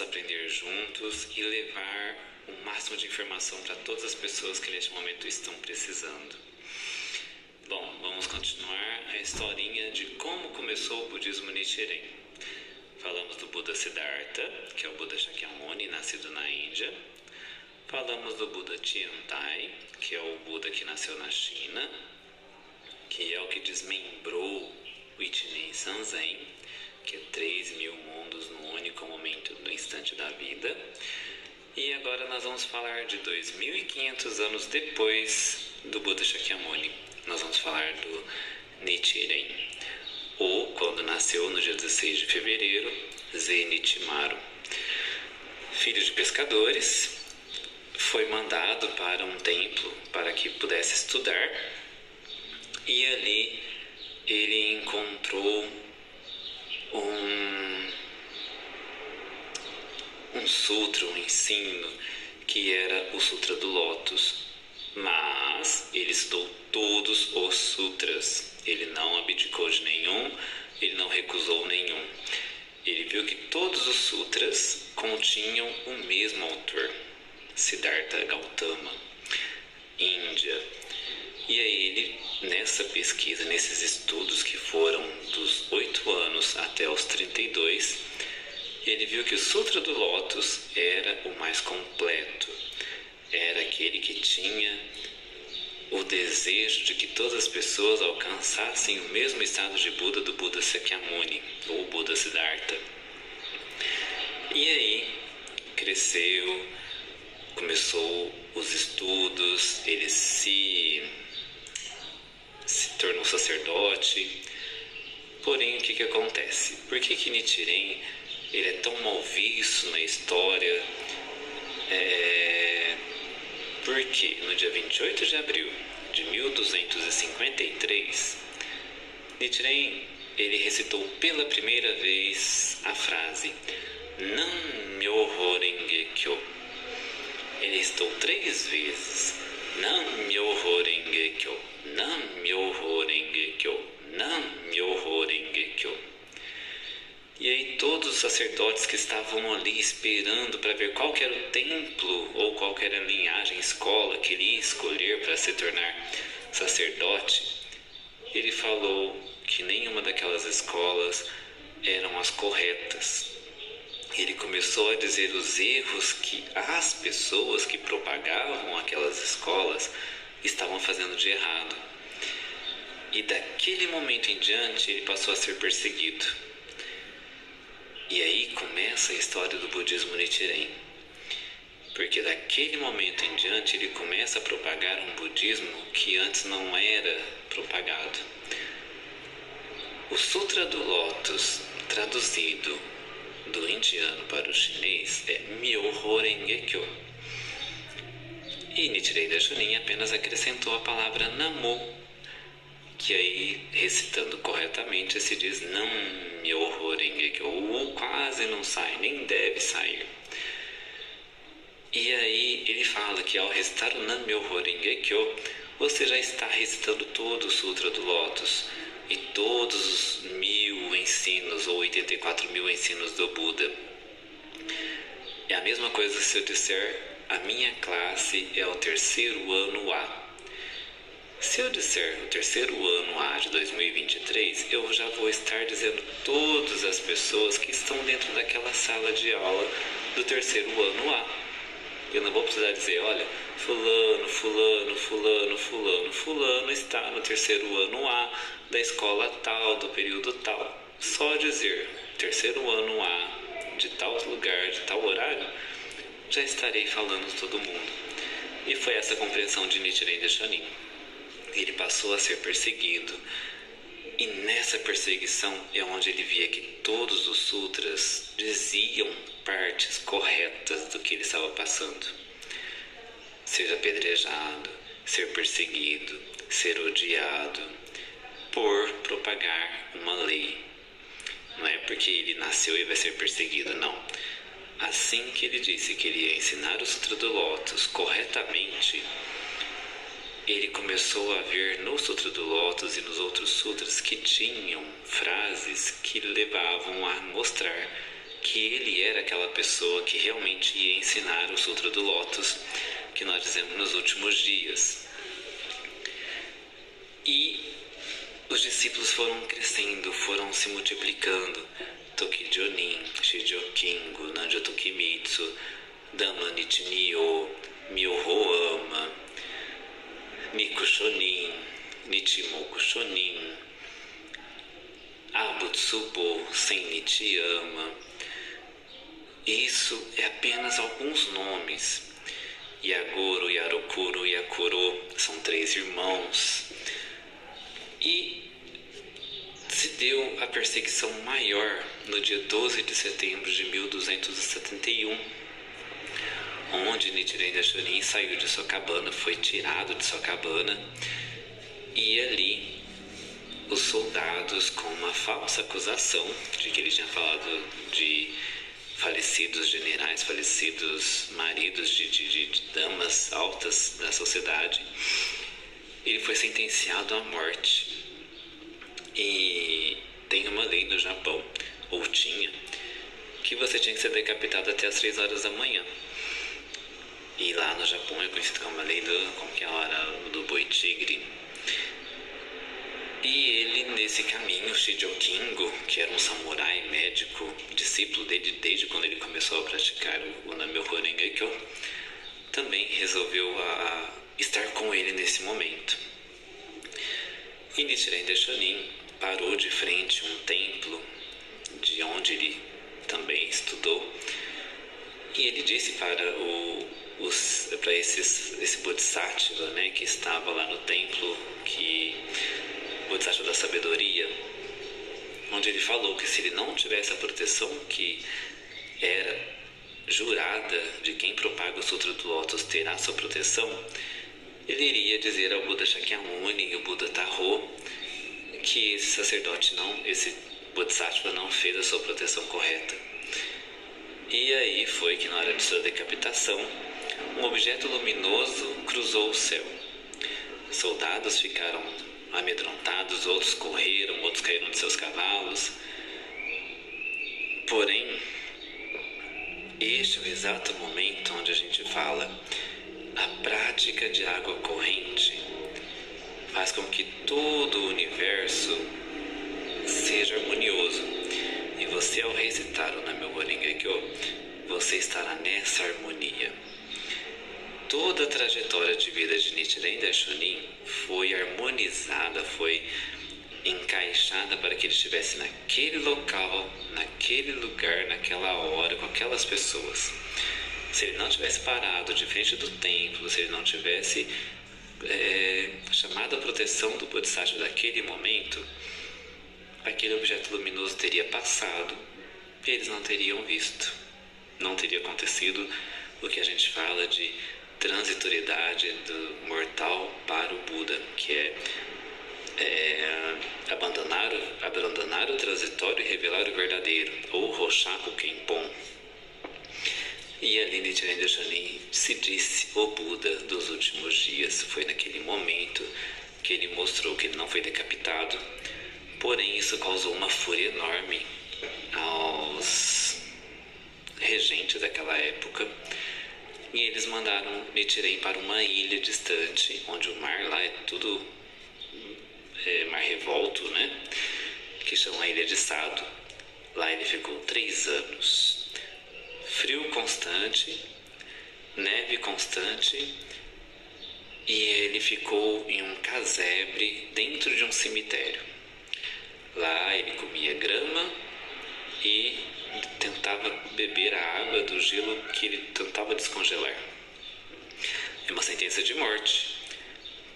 aprender juntos e levar o máximo de informação para todas as pessoas que neste momento estão precisando. Bom, vamos continuar a historinha de como começou o budismo Nichiren. Falamos do Buda Siddhartha, que é o Buda Shakyamuni, nascido na Índia. Falamos do Buda Tiantai, que é o Buda que nasceu na China, que é o que desmembrou o Ichinen Sanzen, que é 3 mil mundos no único momento do instante da vida. E agora nós vamos falar de 2.500 anos depois do Buda Shakyamuni. Nós vamos falar do Nichiren, ou quando nasceu no dia 16 de fevereiro, Zenichimaru. Filho de pescadores, foi mandado para um templo para que pudesse estudar e ali ele encontrou um, um sutra, um ensino, que era o Sutra do Lótus. Mas ele estudou todos os sutras. Ele não abdicou de nenhum, ele não recusou nenhum. Ele viu que todos os sutras continham o mesmo autor, Siddhartha Gautama, Índia. E aí ele, nessa pesquisa, nesses estudos que foram dos 8 anos até os 32, ele viu que o Sutra do Lótus era o mais completo, era aquele que tinha o desejo de que todas as pessoas alcançassem o mesmo estado de Buda do Buda Sakyamuni, ou Buda Siddhartha. E aí cresceu, começou os estudos, ele se, se tornou sacerdote. Porém, o que, que acontece? Por que, que Nichiren ele é tão mal visto na história? É, porque no dia 28 de abril de 1253, Nichiren ele recitou pela primeira vez a frase Nam Myoho Renge Kyo. Ele recitou três vezes Nam Myoho Renge Kyo, os sacerdotes que estavam ali esperando para ver qual era o templo ou qual era a linhagem, escola que ele ia escolher para se tornar sacerdote, ele falou que nenhuma daquelas escolas eram as corretas. Ele começou a dizer os erros que as pessoas que propagavam aquelas escolas estavam fazendo de errado. E daquele momento em diante ele passou a ser perseguido. E aí começa a história do budismo Nichiren. Porque daquele momento em diante ele começa a propagar um budismo que antes não era propagado. O Sutra do Lótus, traduzido do indiano para o chinês, é Myoho Renge Kyo. E Nichiren Daishonin apenas acrescentou a palavra Namo, que aí, recitando corretamente, se diz Nam Myoho Renge Kyo. O quase não sai, nem deve sair. E aí ele fala que ao recitar o Nam Myoho Renge Kyo, você já está recitando todo o Sutra do Lótus e todos os mil ensinos ou 84 mil ensinos do Buda. É a mesma coisa se eu disser a minha classe é o terceiro ano A. Se eu disser o terceiro ano A de 2023, eu já vou estar dizendo todas as pessoas que estão dentro daquela sala de aula do terceiro ano A. Eu não vou precisar dizer, olha, fulano, fulano, fulano, fulano, fulano está no terceiro ano A da escola tal, do período tal. Só dizer terceiro ano A de tal lugar, de tal horário, já estarei falando todo mundo. E foi essa compreensão de Nichiren Daishonin ele passou a ser perseguido. E nessa perseguição é onde ele via que todos os sutras diziam partes corretas do que ele estava passando. Seja apedrejado, ser perseguido, ser odiado por propagar uma lei. Não é porque ele nasceu e vai ser perseguido, não. Assim que ele disse que ele ia ensinar o Sutra do Lótus corretamente, ele começou a ver no Sutra do Lótus e nos outros sutras que tinham frases que levavam a mostrar que ele era aquela pessoa que realmente ia ensinar o Sutra do Lótus que nós dizemos nos últimos dias. E os discípulos foram crescendo, foram se multiplicando. Toki Jonin, Shijokingo, Nanjo Tokimitsu, Dama Nichimyo, Myoho Ama, Niku Shonin, Nichimoku Shonin, Abutsubo Sennichiyama. Isso é apenas alguns nomes. Yarokuro e Yakuro são três irmãos. E se deu a perseguição maior no dia 12 de setembro de 1271, onde Nichiren Daishonin saiu de sua cabana, foi tirado de sua cabana, e ali os soldados, com uma falsa acusação de que ele tinha falado de falecidos generais, falecidos maridos de, de, de damas altas da sociedade, ele foi sentenciado à morte. E tem uma lei no Japão, ou tinha, que você tinha que ser decapitado até as 3 horas da manhã. E lá no Japão é conhecido como a lei do, como que é hora do boi tigre. E ele, nesse caminho, Shijo Kingo, que era um samurai médico, discípulo dele desde quando ele começou a praticar o Namyo Horengekyo, também resolveu a, estar com ele nesse momento. E Nichiren Daishonin parou de frente um templo de onde ele também estudou e ele disse para o para esses, esse Bodhisattva né, que estava lá no templo, que Bodhisattva da sabedoria, onde ele falou que se ele não tivesse a proteção que era jurada de quem propaga o Sutra do Lótus terá sua proteção, ele iria dizer ao Buda Shakyamuni e ao Buda Tarô que esse sacerdote não, esse Bodhisattva não fez a sua proteção correta. E aí foi que na hora de sua decapitação, um objeto luminoso cruzou o céu. Soldados ficaram amedrontados, outros correram, outros caíram de seus cavalos. Porém, este é o exato momento onde a gente fala a prática de água corrente faz com que todo o universo seja harmonioso. E você, ao recitar o Horengekyo, você estará nessa harmonia. Toda a trajetória de vida de Nichiren Daishonin foi harmonizada, foi encaixada para que ele estivesse naquele local, naquele lugar, naquela hora, com aquelas pessoas. Se ele não tivesse parado de frente do templo, se ele não tivesse é, chamado a proteção do Bodhisattva daquele momento, aquele objeto luminoso teria passado e eles não teriam visto. Não teria acontecido o que a gente fala de transitoriedade do mortal para o Buda, que é, é abandonar, abandonar o transitório e revelar o verdadeiro, ou Roshaku Kenpon. E ali Nichiren Daishonin se disse o Buda dos últimos dias. Foi naquele momento que ele mostrou que ele não foi decapitado. Porém, isso causou uma fúria enorme aos regentes daquela época. E eles mandaram Nichiren para uma ilha distante, onde o mar lá é tudo é, mar revolto, né? Que chama a Ilha de Sado. Lá ele ficou três anos frio constante, neve constante, e ele ficou em um casebre dentro de um cemitério. Lá ele comia grama e tentava beber a água do gelo que ele tentava descongelar. É uma sentença de morte.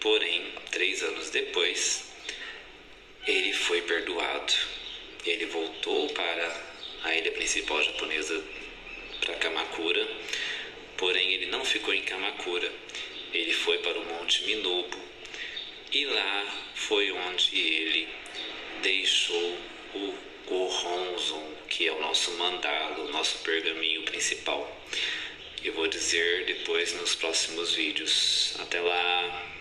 Porém, três anos depois, ele foi perdoado. Ele voltou para a ilha principal japonesa para Kamakura, porém ele não ficou em Kamakura, ele foi para o Monte Minobu e lá foi onde ele deixou o Goronzon, que é o nosso mandalo, o nosso pergaminho principal. Eu vou dizer depois nos próximos vídeos. Até lá!